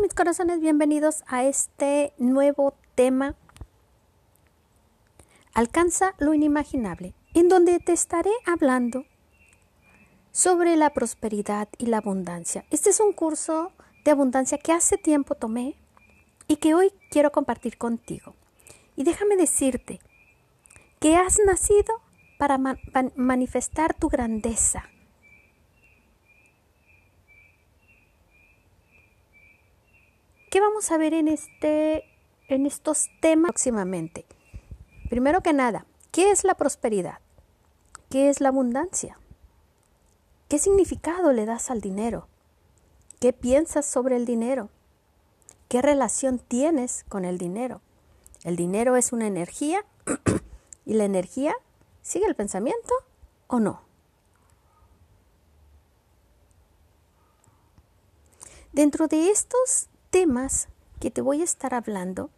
Mis corazones, bienvenidos a este nuevo tema. Alcanza lo inimaginable, en donde te estaré hablando sobre la prosperidad y la abundancia. Este es un curso de abundancia que hace tiempo tomé y que hoy quiero compartir contigo. Y déjame decirte que has nacido para manifestar tu grandeza ¿Qué vamos a ver en, este, en estos temas próximamente? Primero que nada, ¿qué es la prosperidad? ¿Qué es la abundancia? ¿Qué significado le das al dinero? ¿Qué piensas sobre el dinero? ¿Qué relación tienes con el dinero? El dinero es una energía y la energía sigue el pensamiento o no. Dentro de estos temas que te voy a estar hablando,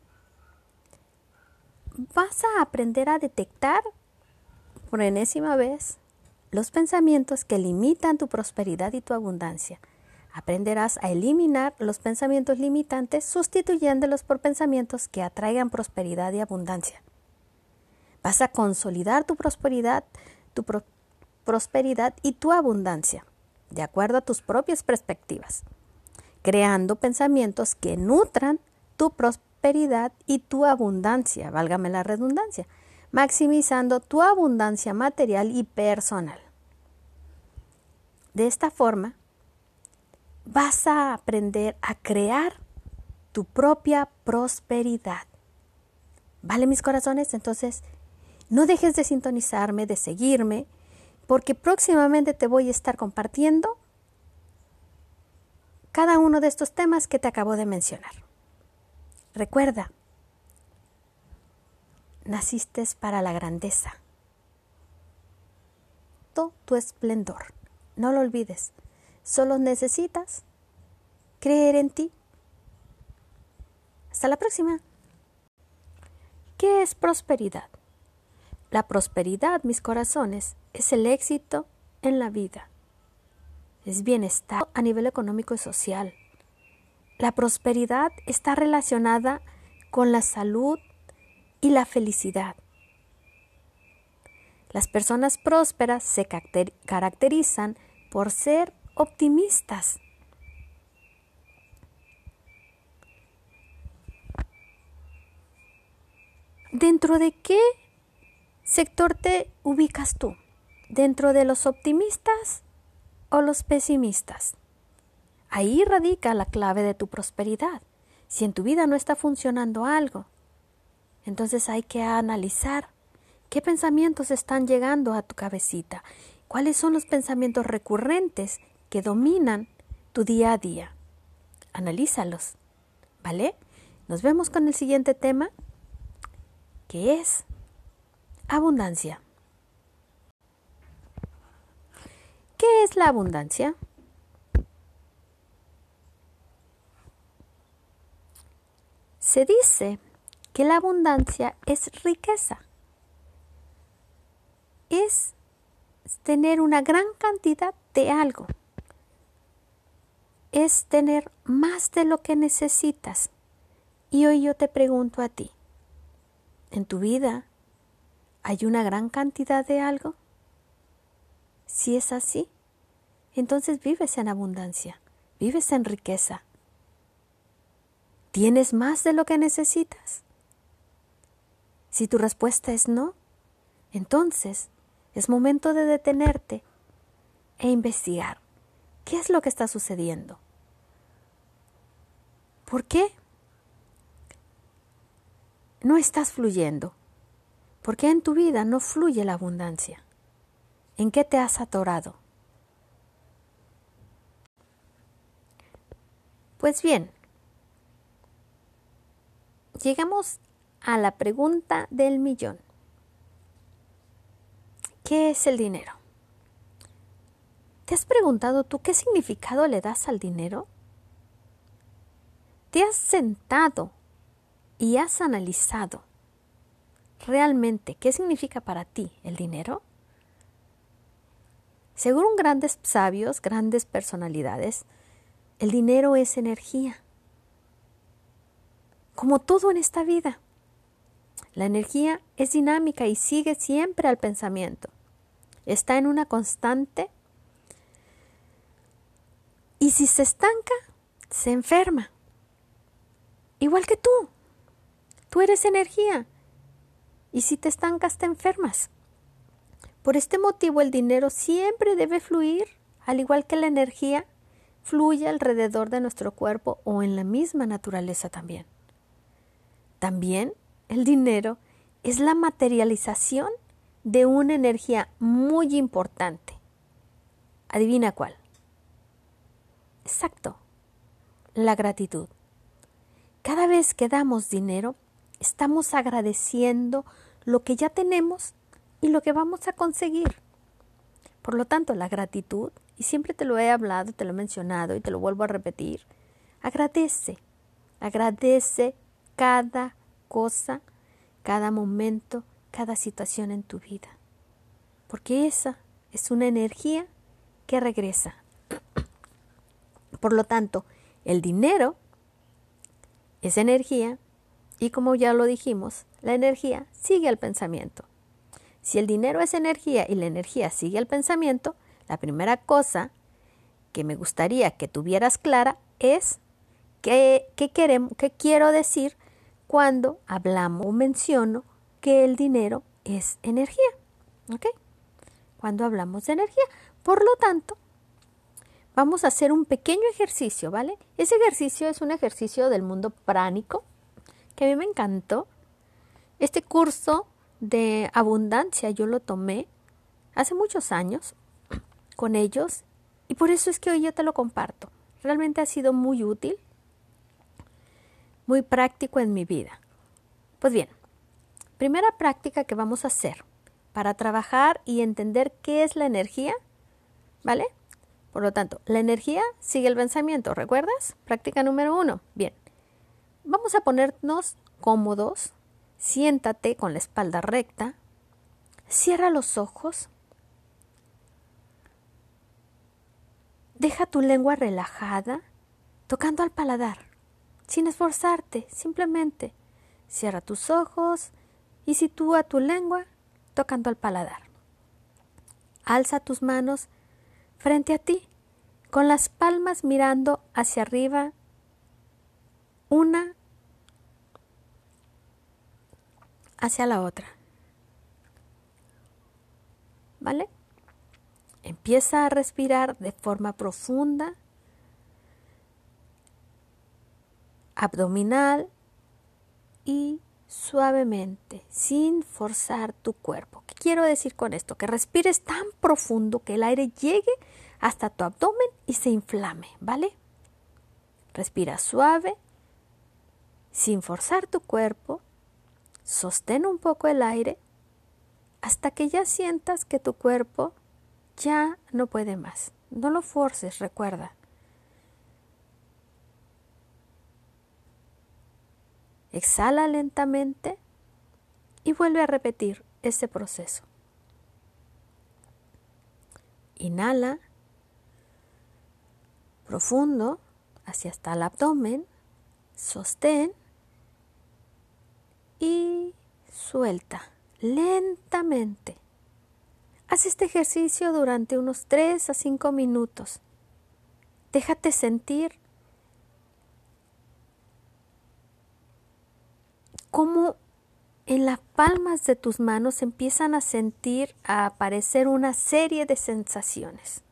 vas a aprender a detectar por enésima vez los pensamientos que limitan tu prosperidad y tu abundancia. Aprenderás a eliminar los pensamientos limitantes sustituyéndolos por pensamientos que atraigan prosperidad y abundancia. Vas a consolidar tu prosperidad, tu prosperidad y tu abundancia, de acuerdo a tus propias perspectivas creando pensamientos que nutran tu prosperidad y tu abundancia, válgame la redundancia, maximizando tu abundancia material y personal. De esta forma, vas a aprender a crear tu propia prosperidad. ¿Vale, mis corazones? Entonces, no dejes de sintonizarme, de seguirme, porque próximamente te voy a estar compartiendo cada uno de estos temas que te acabo de mencionar. Recuerda, naciste para la grandeza, todo tu esplendor. No lo olvides, solo necesitas creer en ti. Hasta la próxima. ¿Qué es prosperidad? La prosperidad, mis corazones, es el éxito en la vida es bienestar a nivel económico y social. La prosperidad está relacionada con la salud y la felicidad. Las personas prósperas se caracterizan por ser optimistas. ¿Dentro de qué sector te ubicas tú? ¿Dentro de los optimistas o los pesimistas. Ahí radica la clave de tu prosperidad. Si en tu vida no está funcionando algo, entonces hay que analizar qué pensamientos están llegando a tu cabecita, cuáles son los pensamientos recurrentes que dominan tu día a día. Analízalos, ¿vale? Nos vemos con el siguiente tema, que es abundancia. ¿Qué es la abundancia? Se dice que la abundancia es riqueza. Es tener una gran cantidad de algo. Es tener más de lo que necesitas. Y hoy yo te pregunto a ti, ¿en tu vida hay una gran cantidad de algo? Si es así, entonces vives en abundancia, vives en riqueza. ¿Tienes más de lo que necesitas? Si tu respuesta es no, entonces es momento de detenerte e investigar qué es lo que está sucediendo. ¿Por qué no estás fluyendo? ¿Por qué en tu vida no fluye la abundancia? ¿En qué te has atorado? Pues bien, llegamos a la pregunta del millón. ¿Qué es el dinero? ¿Te has preguntado tú qué significado le das al dinero? ¿Te has sentado y has analizado realmente qué significa para ti el dinero? Según grandes sabios, grandes personalidades, el dinero es energía. como todo en esta vida. La energía es dinámica y sigue siempre al pensamiento. Está en una constante y si se estanca, se enferma. Igual que tú. Tú eres energía. Y si te estancas, te enfermas. Por este motivo el dinero siempre debe fluir, al igual que la energía fluye alrededor de nuestro cuerpo o en la misma naturaleza también. También el dinero es la materialización de una energía muy importante. Adivina cuál. Exacto, la gratitud. Cada vez que damos dinero, estamos agradeciendo lo que ya tenemos y lo que vamos a conseguir. Por lo tanto, la gratitud, y siempre te lo he hablado, te lo he mencionado y te lo vuelvo a repetir, agradece, agradece cada cosa, cada momento, cada situación en tu vida. Porque esa es una energía que regresa. Por lo tanto, el dinero es energía y como ya lo dijimos, la energía sigue al pensamiento. Si el dinero es energía y la energía sigue al pensamiento, la primera cosa que me gustaría que tuvieras clara es qué, queremos, qué quiero decir cuando hablamos o menciono que el dinero es energía. ¿Ok? Cuando hablamos de energía. Por lo tanto, vamos a hacer un pequeño ejercicio, ¿vale? Ese ejercicio es un ejercicio del mundo pránico que a mí me encantó. Este curso de abundancia yo lo tomé hace muchos años con ellos y por eso es que hoy yo te lo comparto. Realmente ha sido muy útil, muy práctico en mi vida. Pues bien, primera práctica que vamos a hacer para trabajar y entender qué es la energía, ¿vale? Por lo tanto, la energía sigue el pensamiento, ¿recuerdas? Práctica número uno. Bien, vamos a ponernos cómodos, siéntate con la espalda recta, cierra los ojos, deja tu lengua relajada, tocando al paladar, sin esforzarte, simplemente cierra tus ojos y sitúa tu lengua tocando al paladar. Alza tus manos frente a ti, con las palmas mirando hacia arriba, una hacia la otra. ¿Vale? Empieza a respirar de forma profunda, abdominal y suavemente, sin forzar tu cuerpo. ¿Qué quiero decir con esto? Que respires tan profundo que el aire llegue hasta tu abdomen y se inflame, ¿vale? Respira suave, sin forzar tu cuerpo, sostén un poco el aire hasta que ya sientas que tu cuerpo ya no puede más. No lo forces, recuerda. Exhala lentamente y vuelve a repetir ese proceso. Inhala profundo hacia hasta el abdomen, sostén y suelta lentamente. Haz este ejercicio durante unos 3 a 5 minutos. Déjate sentir cómo en las palmas de tus manos empiezan a sentir, a aparecer una serie de sensaciones.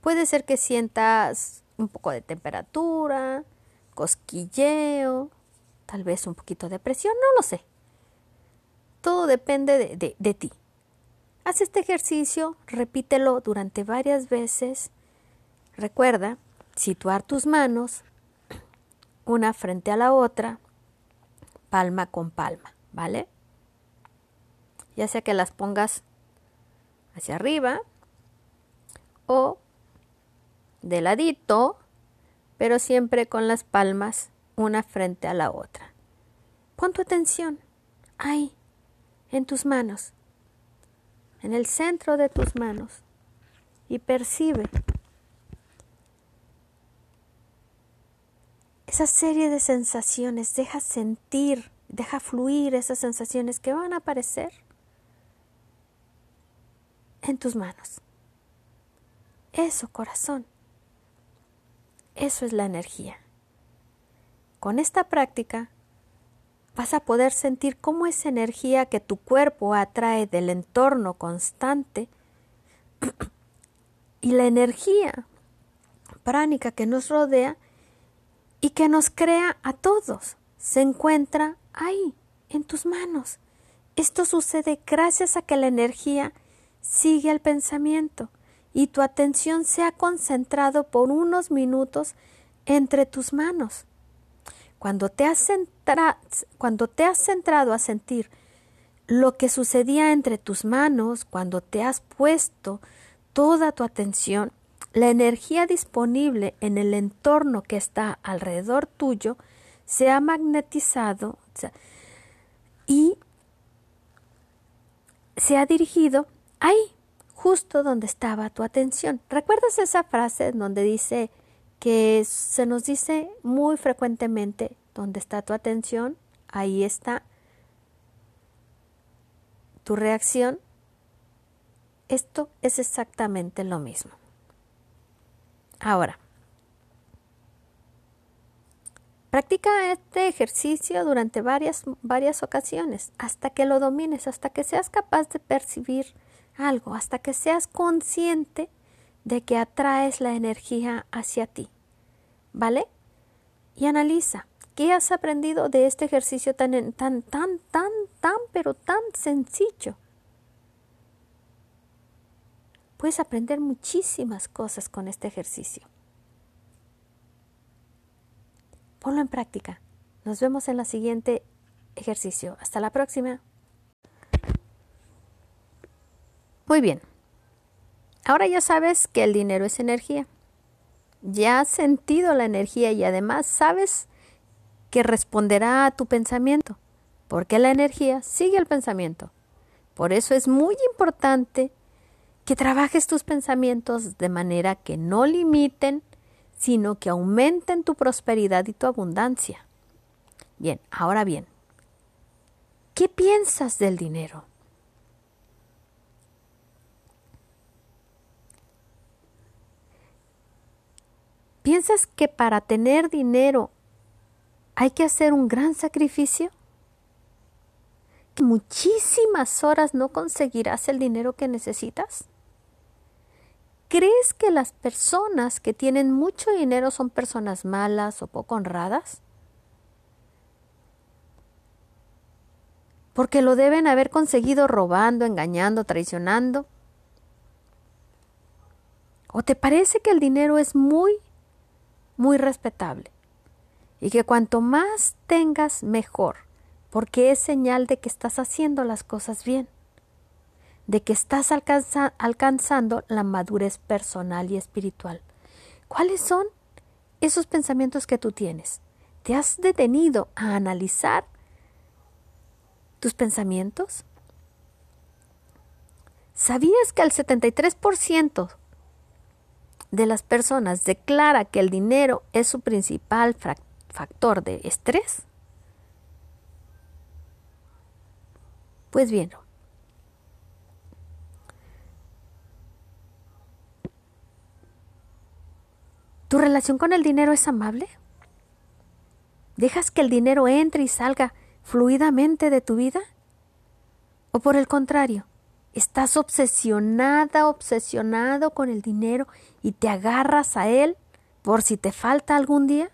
Puede ser que sientas un poco de temperatura, cosquilleo, tal vez un poquito de presión, no lo sé. Todo depende de, de ti. Haz este ejercicio, repítelo durante varias veces. Recuerda situar tus manos una frente a la otra, palma con palma, ¿vale? Ya sea que las pongas hacia arriba o de ladito, pero siempre con las palmas una frente a la otra. Pon tu atención ahí, en tus manos, en el centro de tus manos, y percibe esa serie de sensaciones, deja sentir, deja fluir esas sensaciones que van a aparecer en tus manos. Eso, corazón. Eso es la energía. Con esta práctica vas a poder sentir cómo esa energía que tu cuerpo atrae del entorno constante y la energía pránica que nos rodea y que nos crea a todos se encuentra ahí, en tus manos. Esto sucede gracias a que la energía sigue al pensamiento y tu atención se ha concentrado por unos minutos entre tus manos. Cuando te has, cuando te has centrado a sentir lo que sucedía entre tus manos, cuando te has puesto toda tu atención, la energía disponible en el entorno que está alrededor tuyo se ha magnetizado y se ha dirigido ahí, justo donde estaba tu atención. ¿Recuerdas esa frase donde dice que se nos dice muy frecuentemente, donde está tu atención, ahí está tu reacción? Esto es exactamente lo mismo. Ahora, practica este ejercicio durante varias, varias ocasiones, hasta que lo domines, hasta que seas capaz de percibir algo, hasta que seas consciente de que atraes la energía hacia ti. ¿Vale? Y analiza, ¿qué has aprendido de este ejercicio tan, tan, tan, tan, tan, pero tan sencillo? Puedes aprender muchísimas cosas con este ejercicio. Ponlo en práctica. Nos vemos en la siguiente ejercicio. Hasta la próxima. Muy bien. Ahora ya sabes que el dinero es energía. Ya has sentido la energía y además sabes que responderá a tu pensamiento, porque la energía sigue el pensamiento. Por eso es muy importante que trabajes tus pensamientos de manera que no limiten, sino que aumenten tu prosperidad y tu abundancia. Bien, ahora bien, ¿qué piensas del dinero? ¿Piensas que para tener dinero hay que hacer un gran sacrificio? ¿Que muchísimas horas no conseguirás el dinero que necesitas? ¿Crees que las personas que tienen mucho dinero son personas malas o poco honradas? Porque lo deben haber conseguido robando, engañando, traicionando. ¿O te parece que el dinero es muy, muy respetable? Y que cuanto más tengas, mejor, porque es señal de que estás haciendo las cosas bien de que estás alcanzando la madurez personal y espiritual. ¿Cuáles son esos pensamientos que tú tienes? ¿Te has detenido a analizar tus pensamientos? ¿Sabías que el 73% de las personas declara que el dinero es su principal factor de estrés? Pues bien, ¿Tu relación con el dinero es amable? ¿Dejas que el dinero entre y salga fluidamente de tu vida? ¿O por el contrario, estás obsesionada, obsesionado con el dinero y te agarras a él por si te falta algún día?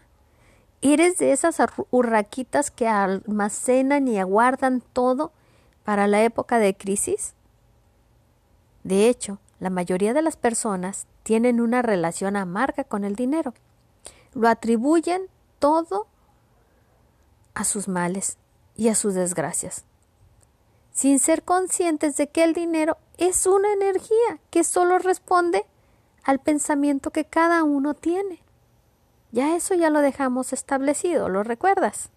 ¿Eres de esas urraquitas que almacenan y aguardan todo para la época de crisis? De hecho, la mayoría de las personas tienen una relación amarga con el dinero. Lo atribuyen todo a sus males y a sus desgracias, sin ser conscientes de que el dinero es una energía que solo responde al pensamiento que cada uno tiene. Ya eso ya lo dejamos establecido, ¿lo recuerdas?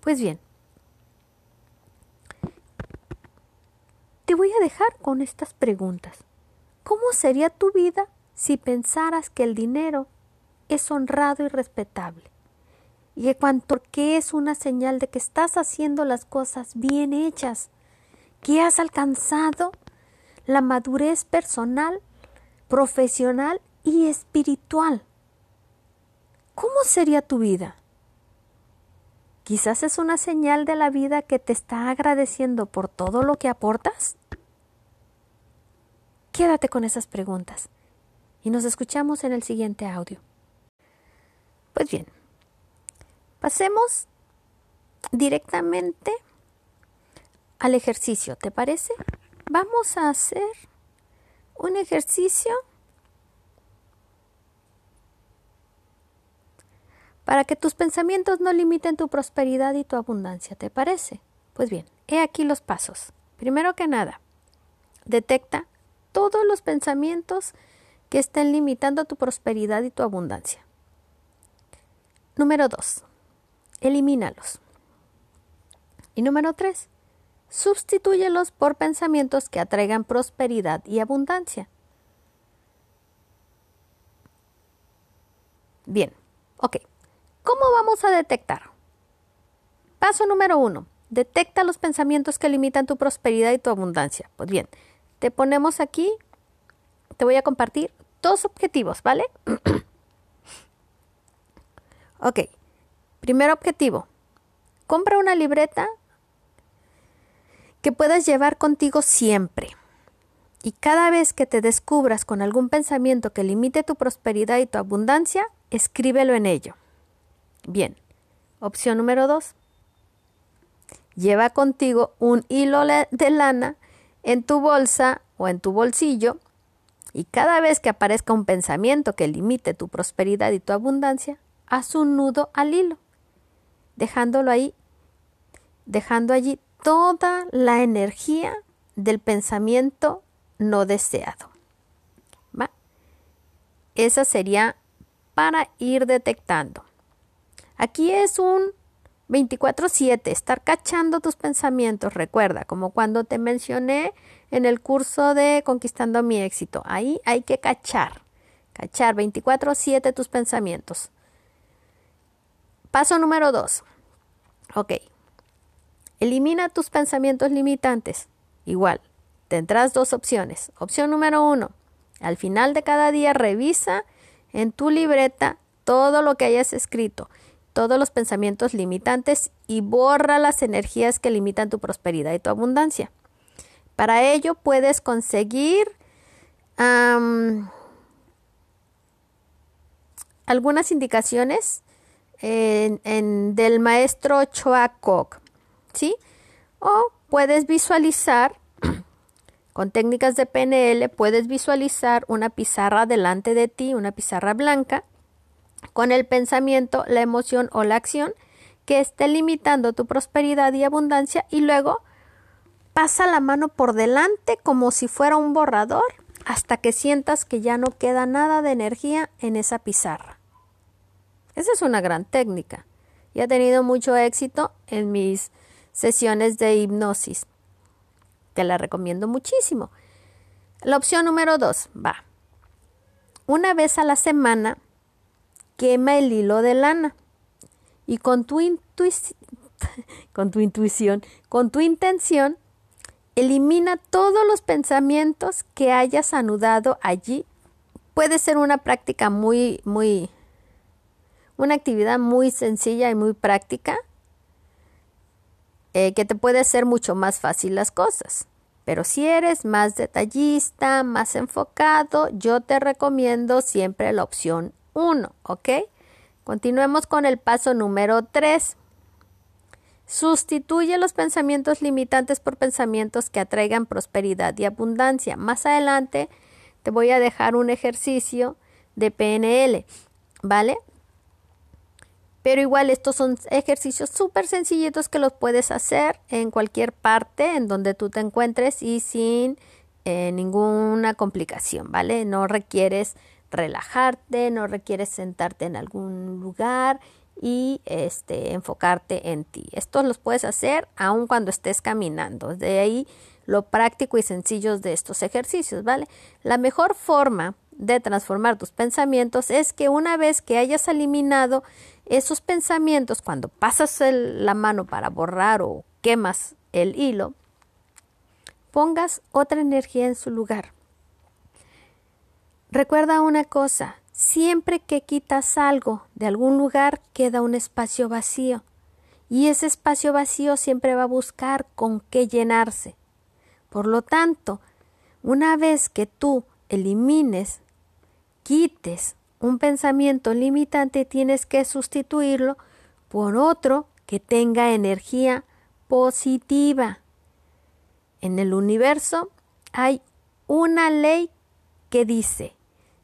Pues bien, te voy a dejar con estas preguntas. ¿Cómo sería tu vida si pensaras que el dinero es honrado y respetable. Y que cuanto que es una señal de que estás haciendo las cosas bien hechas, que has alcanzado la madurez personal, profesional y espiritual. ¿Cómo sería tu vida? Quizás es una señal de la vida que te está agradeciendo por todo lo que aportas. Quédate con esas preguntas y nos escuchamos en el siguiente audio. Pues bien, pasemos directamente al ejercicio, ¿te parece? Vamos a hacer un ejercicio para que tus pensamientos no limiten tu prosperidad y tu abundancia, ¿te parece? Pues bien, he aquí los pasos. Primero que nada, detecta todos los pensamientos que estén limitando tu prosperidad y tu abundancia. Número 2. Elimínalos. Y número 3. Sustitúyelos por pensamientos que atraigan prosperidad y abundancia. Bien, ok. ¿Cómo vamos a detectar? Paso número uno. Detecta los pensamientos que limitan tu prosperidad y tu abundancia. Pues bien, te ponemos aquí, te voy a compartir dos objetivos, ¿vale? ok, primer objetivo, compra una libreta que puedas llevar contigo siempre. Y cada vez que te descubras con algún pensamiento que limite tu prosperidad y tu abundancia, escríbelo en ello. Bien, opción número dos. Lleva contigo un hilo de lana en tu bolsa o en tu bolsillo y cada vez que aparezca un pensamiento que limite tu prosperidad y tu abundancia, haz un nudo al hilo, dejándolo ahí, dejando allí toda la energía del pensamiento no deseado. ¿Va? Esa sería para ir detectando. Aquí es un 24/7, estar cachando tus pensamientos, recuerda, como cuando te mencioné en el curso de Conquistando mi éxito. Ahí hay que cachar, cachar 24/7 tus pensamientos. Paso número 2. Ok. Elimina tus pensamientos limitantes. Igual, tendrás dos opciones. Opción número 1. Al final de cada día revisa en tu libreta todo lo que hayas escrito todos los pensamientos limitantes y borra las energías que limitan tu prosperidad y tu abundancia. Para ello puedes conseguir algunas indicaciones en, del maestro Choa ¿sí? O puedes visualizar, con técnicas de PNL, puedes visualizar una pizarra delante de ti, una pizarra blanca, con el pensamiento, la emoción o la acción que esté limitando tu prosperidad y abundancia y luego pasa la mano por delante como si fuera un borrador hasta que sientas que ya no queda nada de energía en esa pizarra. Esa es una gran técnica y ha tenido mucho éxito en mis sesiones de hipnosis. Te la recomiendo muchísimo. La opción número dos va. Una vez a la semana quema el hilo de lana y con tu, con tu intuición, con tu intención, elimina todos los pensamientos que hayas anudado allí. Puede ser una práctica muy, muy, una actividad muy sencilla y muy práctica eh, que te puede hacer mucho más fácil las cosas. Pero si eres más detallista, más enfocado, yo te recomiendo siempre la opción 1, ¿ok? Continuemos con el paso número 3. Sustituye los pensamientos limitantes por pensamientos que atraigan prosperidad y abundancia. Más adelante te voy a dejar un ejercicio de PNL, ¿vale? Pero igual estos son ejercicios súper sencillitos que los puedes hacer en cualquier parte en donde tú te encuentres y sin eh, ninguna complicación, ¿vale? No requieres relajarte, no requieres sentarte en algún lugar y este, enfocarte en ti. Estos los puedes hacer aun cuando estés caminando. De ahí lo práctico y sencillo de estos ejercicios, ¿vale? La mejor forma de transformar tus pensamientos es que una vez que hayas eliminado esos pensamientos, cuando pasas la mano para borrar o quemas el hilo, pongas otra energía en su lugar. Recuerda una cosa, siempre que quitas algo de algún lugar queda un espacio vacío y ese espacio vacío siempre va a buscar con qué llenarse. Por lo tanto, una vez que tú elimines, quites un pensamiento limitante, tienes que sustituirlo por otro que tenga energía positiva. En el universo hay una ley que dice,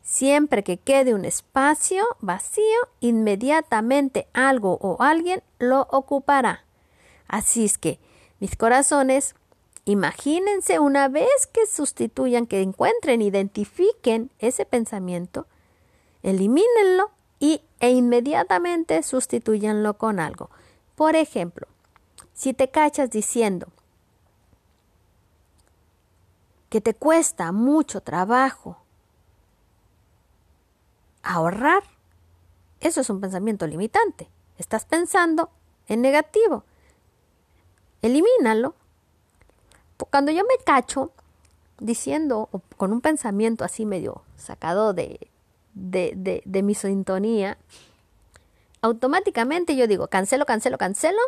siempre que quede un espacio vacío, inmediatamente algo o alguien lo ocupará. Así es que, mis corazones, imagínense una vez que sustituyan, que encuentren, identifiquen ese pensamiento, elimínenlo y, e inmediatamente sustituyanlo con algo. Por ejemplo, si te cachas diciendo que te cuesta mucho trabajo ahorrar, eso es un pensamiento limitante. Estás pensando en negativo. Elimínalo. Cuando yo me cacho diciendo o con un pensamiento así medio sacado de, de, de mi sintonía, automáticamente yo digo, cancelo, cancelo, cancelo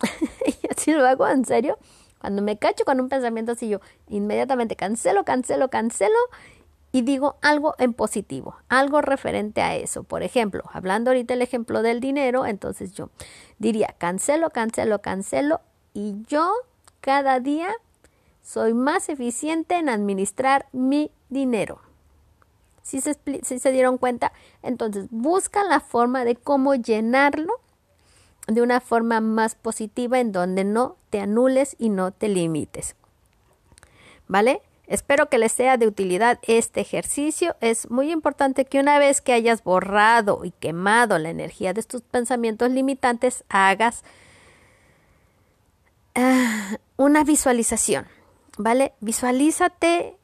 y así lo hago en serio. Cuando me cacho con un pensamiento así, yo inmediatamente cancelo, cancelo, cancelo y digo algo en positivo, algo referente a eso. Por ejemplo, hablando ahorita el ejemplo del dinero, entonces yo diría cancelo, cancelo, cancelo y yo cada día soy más eficiente en administrar mi dinero. Si se, si se dieron cuenta, entonces busca la forma de cómo llenarlo de una forma más positiva en donde no te anules y no te limites. ¿Vale? Espero que les sea de utilidad este ejercicio. Es muy importante que una vez que hayas borrado y quemado la energía de tus pensamientos limitantes, hagas ah, una visualización. ¿Vale? Visualízate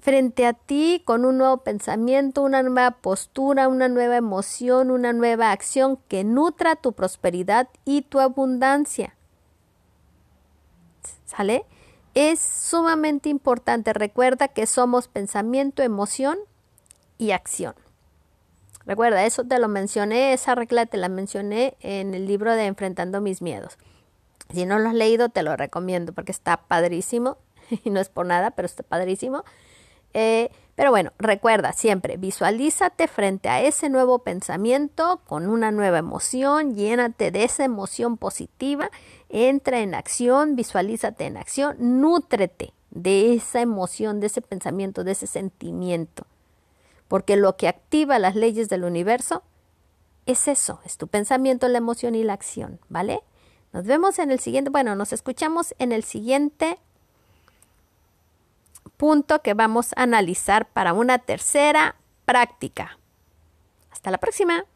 frente a ti con un nuevo pensamiento, una nueva postura, una nueva emoción, una nueva acción que nutra tu prosperidad y tu abundancia. ¿Sale? Es sumamente importante. Recuerda que somos pensamiento, emoción y acción. Recuerda, eso te lo mencioné, esa regla te la mencioné en el libro de Enfrentando mis miedos. Si no lo has leído, te lo recomiendo porque está padrísimo. Y no es por nada, pero está padrísimo. Eh, pero bueno, recuerda siempre, visualízate frente a ese nuevo pensamiento con una nueva emoción, llénate de esa emoción positiva, entra en acción, visualízate en acción, nútrete de esa emoción, de ese pensamiento, de ese sentimiento. Porque lo que activa las leyes del universo es eso, es tu pensamiento, la emoción y la acción, ¿vale? Nos vemos en el siguiente, bueno, nos escuchamos en el siguiente punto que vamos a analizar para una tercera práctica. Hasta la próxima.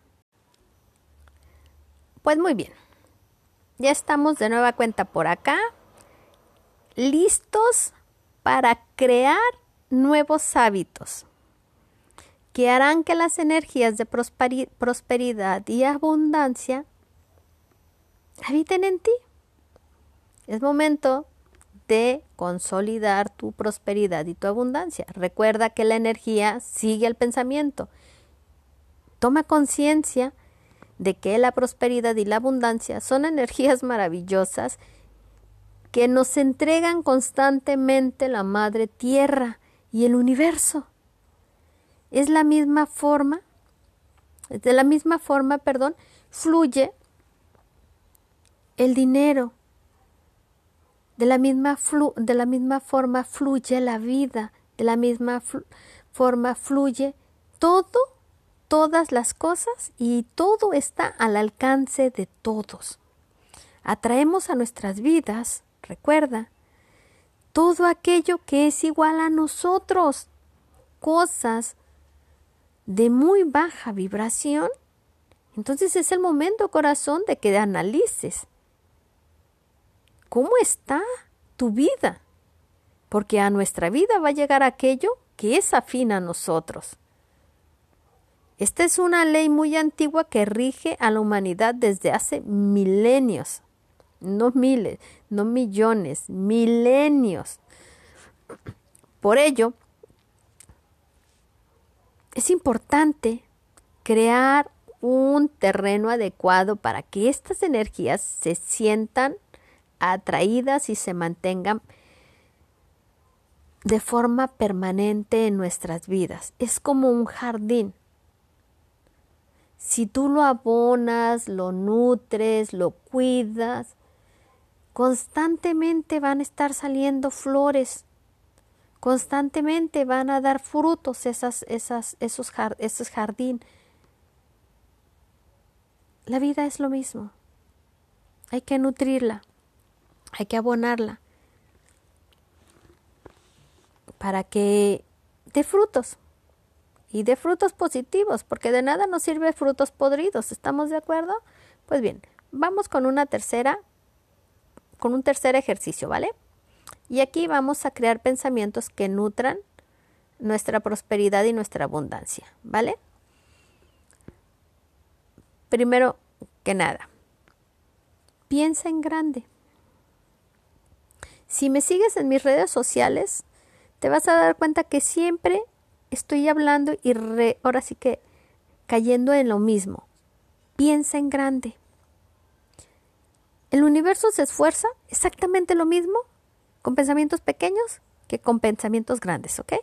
Pues muy bien, ya estamos de nueva cuenta por acá, listos para crear nuevos hábitos que harán que las energías de prosperidad y abundancia habiten en ti. Es momento de consolidar tu prosperidad y tu abundancia. Recuerda que la energía sigue el pensamiento. Toma conciencia de que la prosperidad y la abundancia son energías maravillosas que nos entregan constantemente la Madre Tierra y el universo. Es la misma forma, de la misma forma, perdón, fluye el dinero, de la misma, de la misma forma fluye la vida, de la misma forma fluye todo, todas las cosas y todo está al alcance de todos. Atraemos a nuestras vidas, recuerda, todo aquello que es igual a nosotros, cosas de muy baja vibración. Entonces es el momento, corazón, de que analices ¿Cómo está tu vida? Porque a nuestra vida va a llegar aquello que es afín a nosotros. Esta es una ley muy antigua que rige a la humanidad desde hace milenios, no miles, no millones, milenios. Por ello, es importante crear un terreno adecuado para que estas energías se sientan atraídas y se mantengan de forma permanente en nuestras vidas. Es como un jardín. Si tú lo abonas, lo nutres, lo cuidas, constantemente van a estar saliendo flores, constantemente van a dar frutos esas, esos, esos jardín. La vida es lo mismo. Hay que nutrirla, hay que abonarla para que dé frutos y de frutos positivos, porque de nada nos sirve frutos podridos, ¿estamos de acuerdo? Pues bien, vamos con una tercera, con un tercer ejercicio, ¿vale? Y aquí vamos a crear pensamientos que nutran nuestra prosperidad y nuestra abundancia, ¿vale? Primero que nada, piensa en grande. Si me sigues en mis redes sociales, te vas a dar cuenta que siempre estoy hablando y ahora sí que cayendo en lo mismo. Piensa en grande. El universo se esfuerza exactamente lo mismo con pensamientos pequeños que con pensamientos grandes, ¿ok?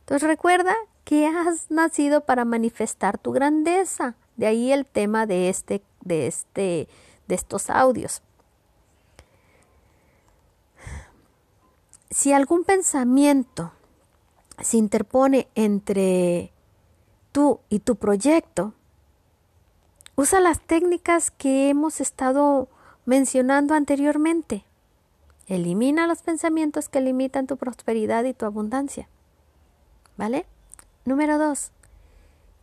Entonces recuerda que has nacido para manifestar tu grandeza. De ahí el tema de este, de este, de estos audios. Si algún pensamiento se interpone entre tú y tu proyecto, usa las técnicas que hemos estado mencionando anteriormente. Elimina los pensamientos que limitan tu prosperidad y tu abundancia. ¿Vale? Número dos,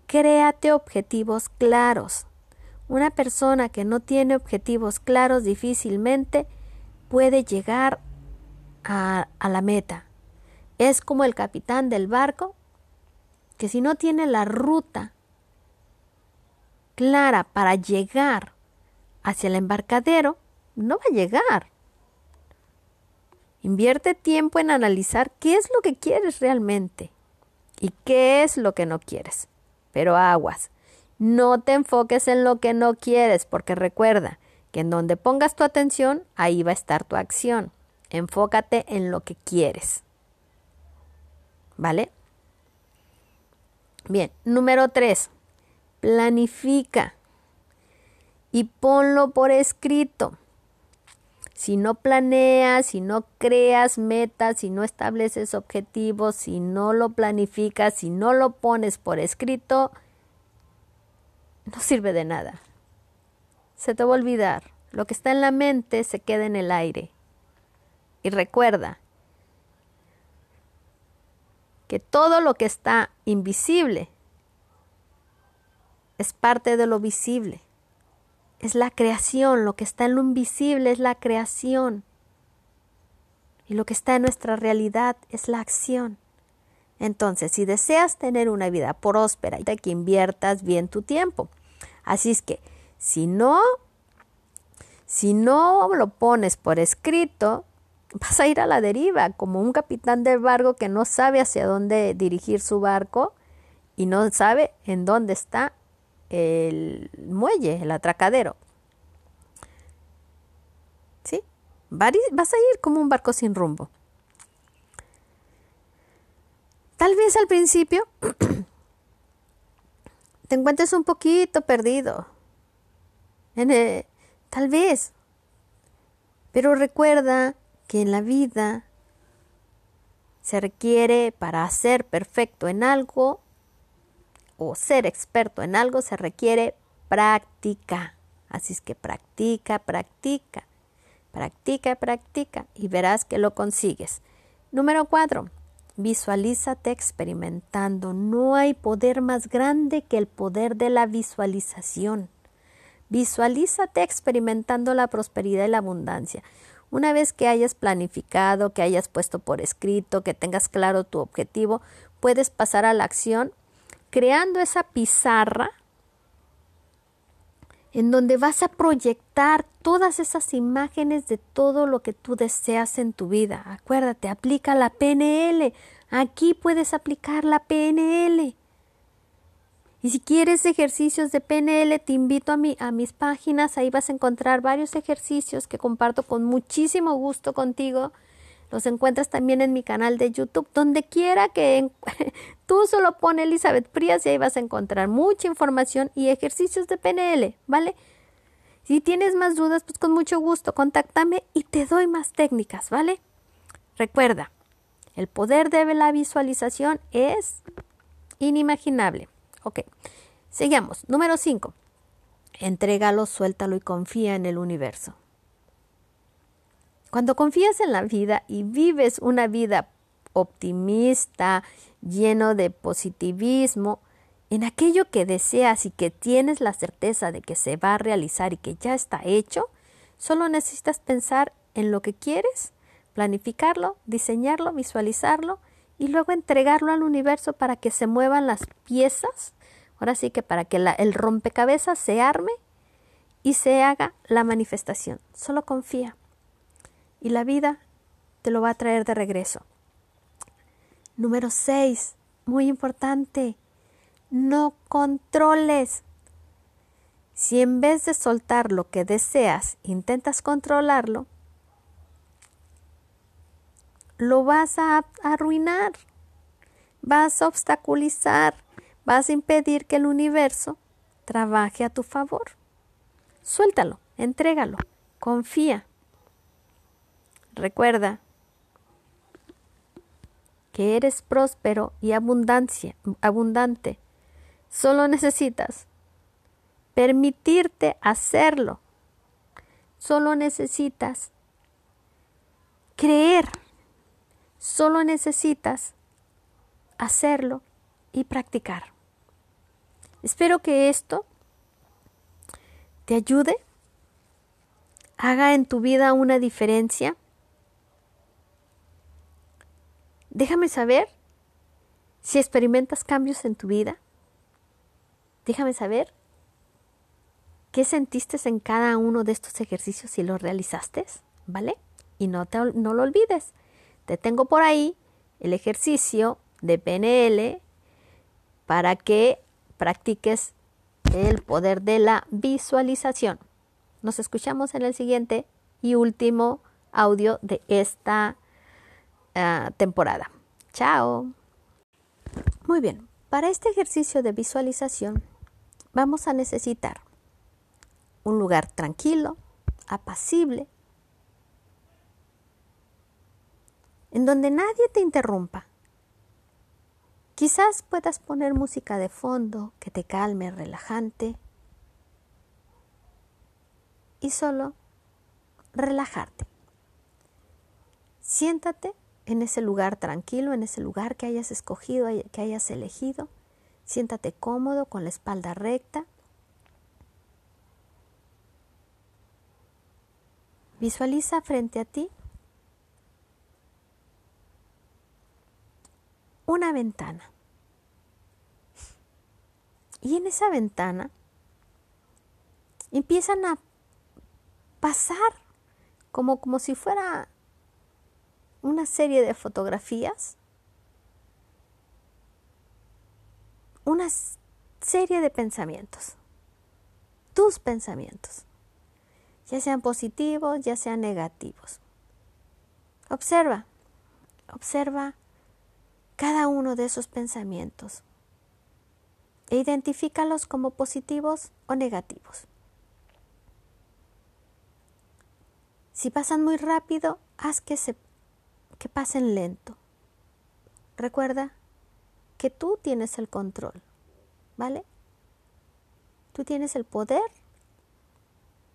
créate objetivos claros. Una persona que no tiene objetivos claros difícilmente puede llegar a, la meta. Es como el capitán del barco que si no tiene la ruta clara para llegar hacia el embarcadero, no va a llegar. Invierte tiempo en analizar qué es lo que quieres realmente y qué es lo que no quieres. Pero aguas, no te enfoques en lo que no quieres, porque recuerda que en donde pongas tu atención, ahí va a estar tu acción. Enfócate en lo que quieres. ¿Vale? Bien, número tres, planifica y ponlo por escrito. Si no planeas, si no creas metas, si no estableces objetivos, si no lo planificas, si no lo pones por escrito, no sirve de nada. Se te va a olvidar. Lo que está en la mente se queda en el aire. Y recuerda que todo lo que está invisible es parte de lo visible. Es la creación, lo que está en lo invisible es la creación. Y lo que está en nuestra realidad es la acción. Entonces, si deseas tener una vida próspera, hay que inviertas bien tu tiempo. Así es que, si no, si no lo pones por escrito, vas a ir a la deriva, como un capitán de barco que no sabe hacia dónde dirigir su barco y no sabe en dónde está el muelle, el atracadero. ¿Sí? Vas a ir como un barco sin rumbo. Tal vez al principio te encuentres un poquito perdido. tal vez. Pero recuerda que en la vida se requiere para ser perfecto en algo o ser experto en algo se requiere práctica. Así es que practica, practica, practica, practica y verás que lo consigues. Número cuatro, visualízate experimentando. No hay poder más grande que el poder de la visualización. Visualízate experimentando la prosperidad y la abundancia. Una vez que hayas planificado, que hayas puesto por escrito, que tengas claro tu objetivo, puedes pasar a la acción creando esa pizarra en donde vas a proyectar todas esas imágenes de todo lo que tú deseas en tu vida. Acuérdate, aplica la PNL. Aquí puedes aplicar la PNL. Y si quieres ejercicios de PNL, te invito a, mi, a mis páginas. Ahí vas a encontrar varios ejercicios que comparto con muchísimo gusto contigo. Los encuentras también en mi canal de YouTube. Donde quiera que tú solo pone Elizabeth Prías y ahí vas a encontrar mucha información y ejercicios de PNL, ¿vale? Si tienes más dudas, pues con mucho gusto, contáctame y te doy más técnicas, ¿vale? Recuerda, el poder de la visualización es inimaginable. Ok, sigamos. Número 5. Entrégalo, suéltalo y confía en el universo. Cuando confías en la vida y vives una vida optimista, lleno de positivismo, en aquello que deseas y que tienes la certeza de que se va a realizar y que ya está hecho, solo necesitas pensar en lo que quieres, planificarlo, diseñarlo, visualizarlo y luego entregarlo al universo para que se muevan las piezas, ahora sí que para que el rompecabezas se arme y se haga la manifestación. Solo confía y la vida te lo va a traer de regreso. Número 6, muy importante, no controles. Si en vez de soltar lo que deseas, intentas controlarlo, lo vas a arruinar, vas a obstaculizar, vas a impedir que el universo trabaje a tu favor. Suéltalo, entrégalo, confía. Recuerda que eres próspero y abundancia, abundante. Solo necesitas permitirte hacerlo. Solo necesitas creer Solo necesitas hacerlo y practicar. Espero que esto te ayude, haga en tu vida una diferencia. Déjame saber si experimentas cambios en tu vida. Déjame saber qué sentiste en cada uno de estos ejercicios si los realizaste, ¿vale? Y no, te, no lo olvides. Te tengo por ahí el ejercicio de PNL para que practiques el poder de la visualización. Nos escuchamos en el siguiente y último audio de esta ah, temporada. Chao. Muy bien, para este ejercicio de visualización vamos a necesitar un lugar tranquilo, apacible, en donde nadie te interrumpa. Quizás puedas poner música de fondo que te calme, relajante, y solo relajarte. Siéntate en ese lugar tranquilo, en ese lugar que hayas escogido, que hayas elegido. Siéntate cómodo con la espalda recta. Visualiza frente a ti una ventana. Y en esa ventana empiezan a pasar como, como si fuera una serie de fotografías, una serie de pensamientos, tus pensamientos, ya sean positivos, ya sean negativos. Observa, observa cada uno de esos pensamientos e identifícalos como positivos o negativos. Si pasan muy rápido, haz que, se, que pasen lento. Recuerda que tú tienes el control, ¿vale? Tú tienes el poder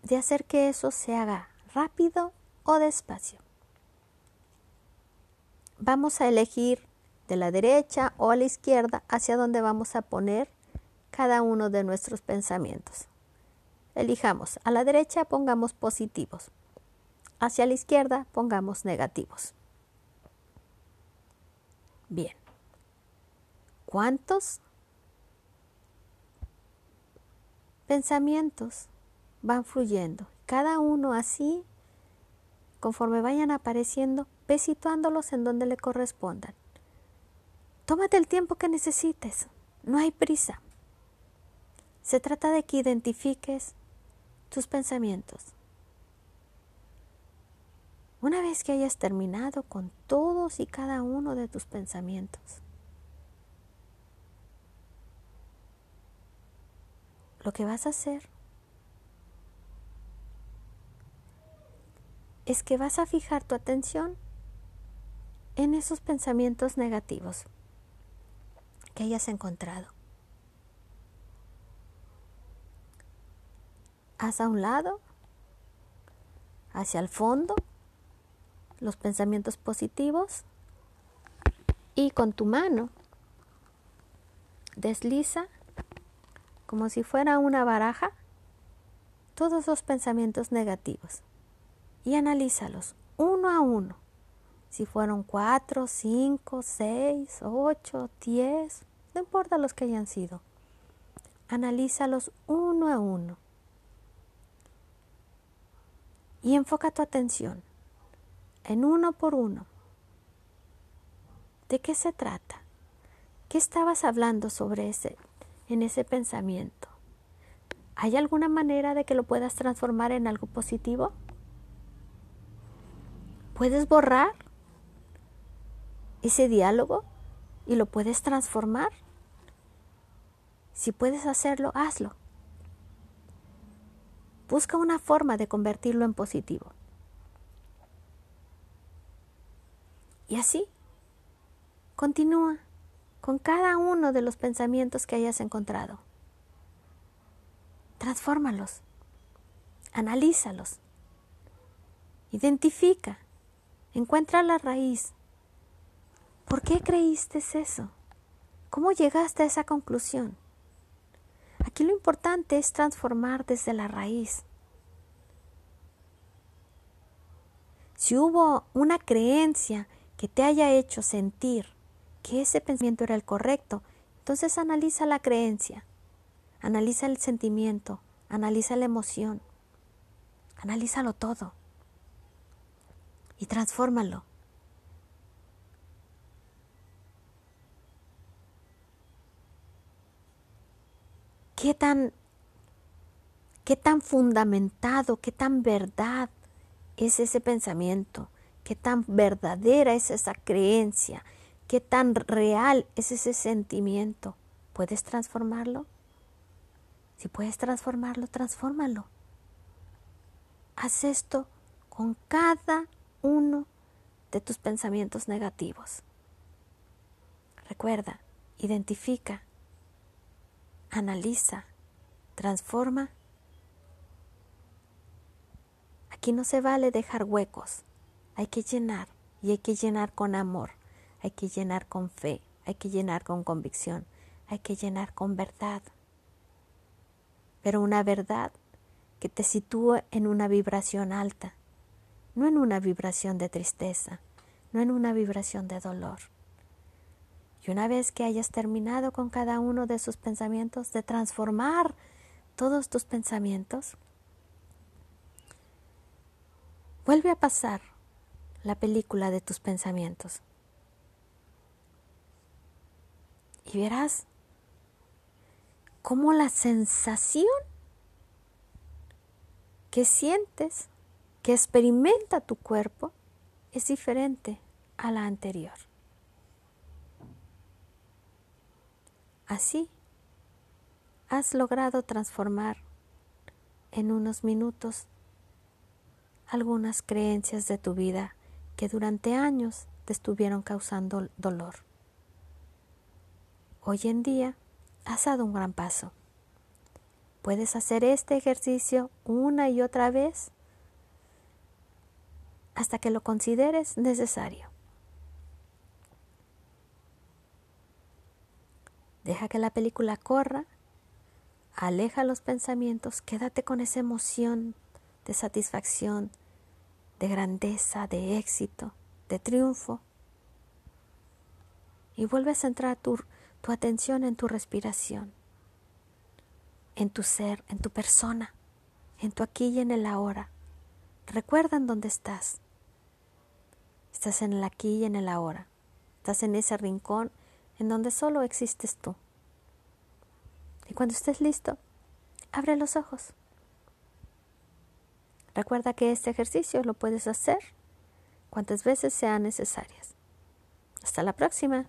de hacer que eso se haga rápido o despacio. Vamos a elegir de la derecha o a la izquierda hacia donde vamos a poner cada uno de nuestros pensamientos. Elijamos, a la derecha pongamos positivos, hacia la izquierda pongamos negativos. Bien. ¿Cuántos pensamientos van fluyendo? Cada uno así, conforme vayan apareciendo, ve situándolos en donde le correspondan. Tómate el tiempo que necesites, no hay prisa. Se trata de que identifiques tus pensamientos. Una vez que hayas terminado con todos y cada uno de tus pensamientos, lo que vas a hacer es que vas a fijar tu atención en esos pensamientos negativos que hayas encontrado. Haz a un lado, hacia el fondo, los pensamientos positivos y con tu mano desliza como si fuera una baraja todos los pensamientos negativos y analízalos uno a uno. Si fueron cuatro, cinco, seis, ocho, diez, no importa los que hayan sido. Analízalos uno a uno. Y enfoca tu atención en uno por uno. ¿De qué se trata? ¿Qué estabas hablando sobre ese en ese pensamiento? ¿Hay alguna manera de que lo puedas transformar en algo positivo? ¿Puedes borrar ese diálogo y lo puedes transformar? Si puedes hacerlo, hazlo. Busca una forma de convertirlo en positivo. Y así, continúa con cada uno de los pensamientos que hayas encontrado. Transfórmalos, analízalos, identifica, encuentra la raíz. ¿Por qué creíste eso? ¿Cómo llegaste a esa conclusión? Aquí lo importante es transformar desde la raíz. Si hubo una creencia que te haya hecho sentir que ese pensamiento era el correcto, entonces analiza la creencia, analiza el sentimiento, analiza la emoción, analízalo todo y transfórmalo. ¿Qué tan, qué tan fundamentado, qué tan verdad es ese pensamiento? qué tan verdadera es esa creencia, qué tan real es ese sentimiento. ¿Puedes transformarlo? Si puedes transformarlo, transfórmalo. Haz esto con cada uno de tus pensamientos negativos. Recuerda, identifica, analiza, transforma. Aquí no se vale dejar huecos. Hay que llenar y hay que llenar con amor, hay que llenar con fe, hay que llenar con convicción, hay que llenar con verdad. Pero una verdad que te sitúe en una vibración alta, no en una vibración de tristeza, no en una vibración de dolor. Y una vez que hayas terminado con cada uno de sus pensamientos, de transformar todos tus pensamientos, vuelve a pasar la película de tus pensamientos. Y verás cómo la sensación que sientes, que experimenta tu cuerpo, es diferente a la anterior. Así, has logrado transformar en unos minutos algunas creencias de tu vida que durante años te estuvieron causando dolor. Hoy en día has dado un gran paso. Puedes hacer este ejercicio una y otra vez hasta que lo consideres necesario. Deja que la película corra, aleja los pensamientos, quédate con esa emoción de satisfacción, de grandeza, de éxito, de triunfo. Y vuelve a centrar tu, tu atención en tu respiración, en tu ser, en tu persona, en tu aquí y en el ahora. Recuerda en dónde estás. Estás en el aquí y en el ahora. Estás en ese rincón en donde solo existes tú. Y cuando estés listo, abre los ojos. Recuerda que este ejercicio lo puedes hacer cuantas veces sean necesarias. Hasta la próxima.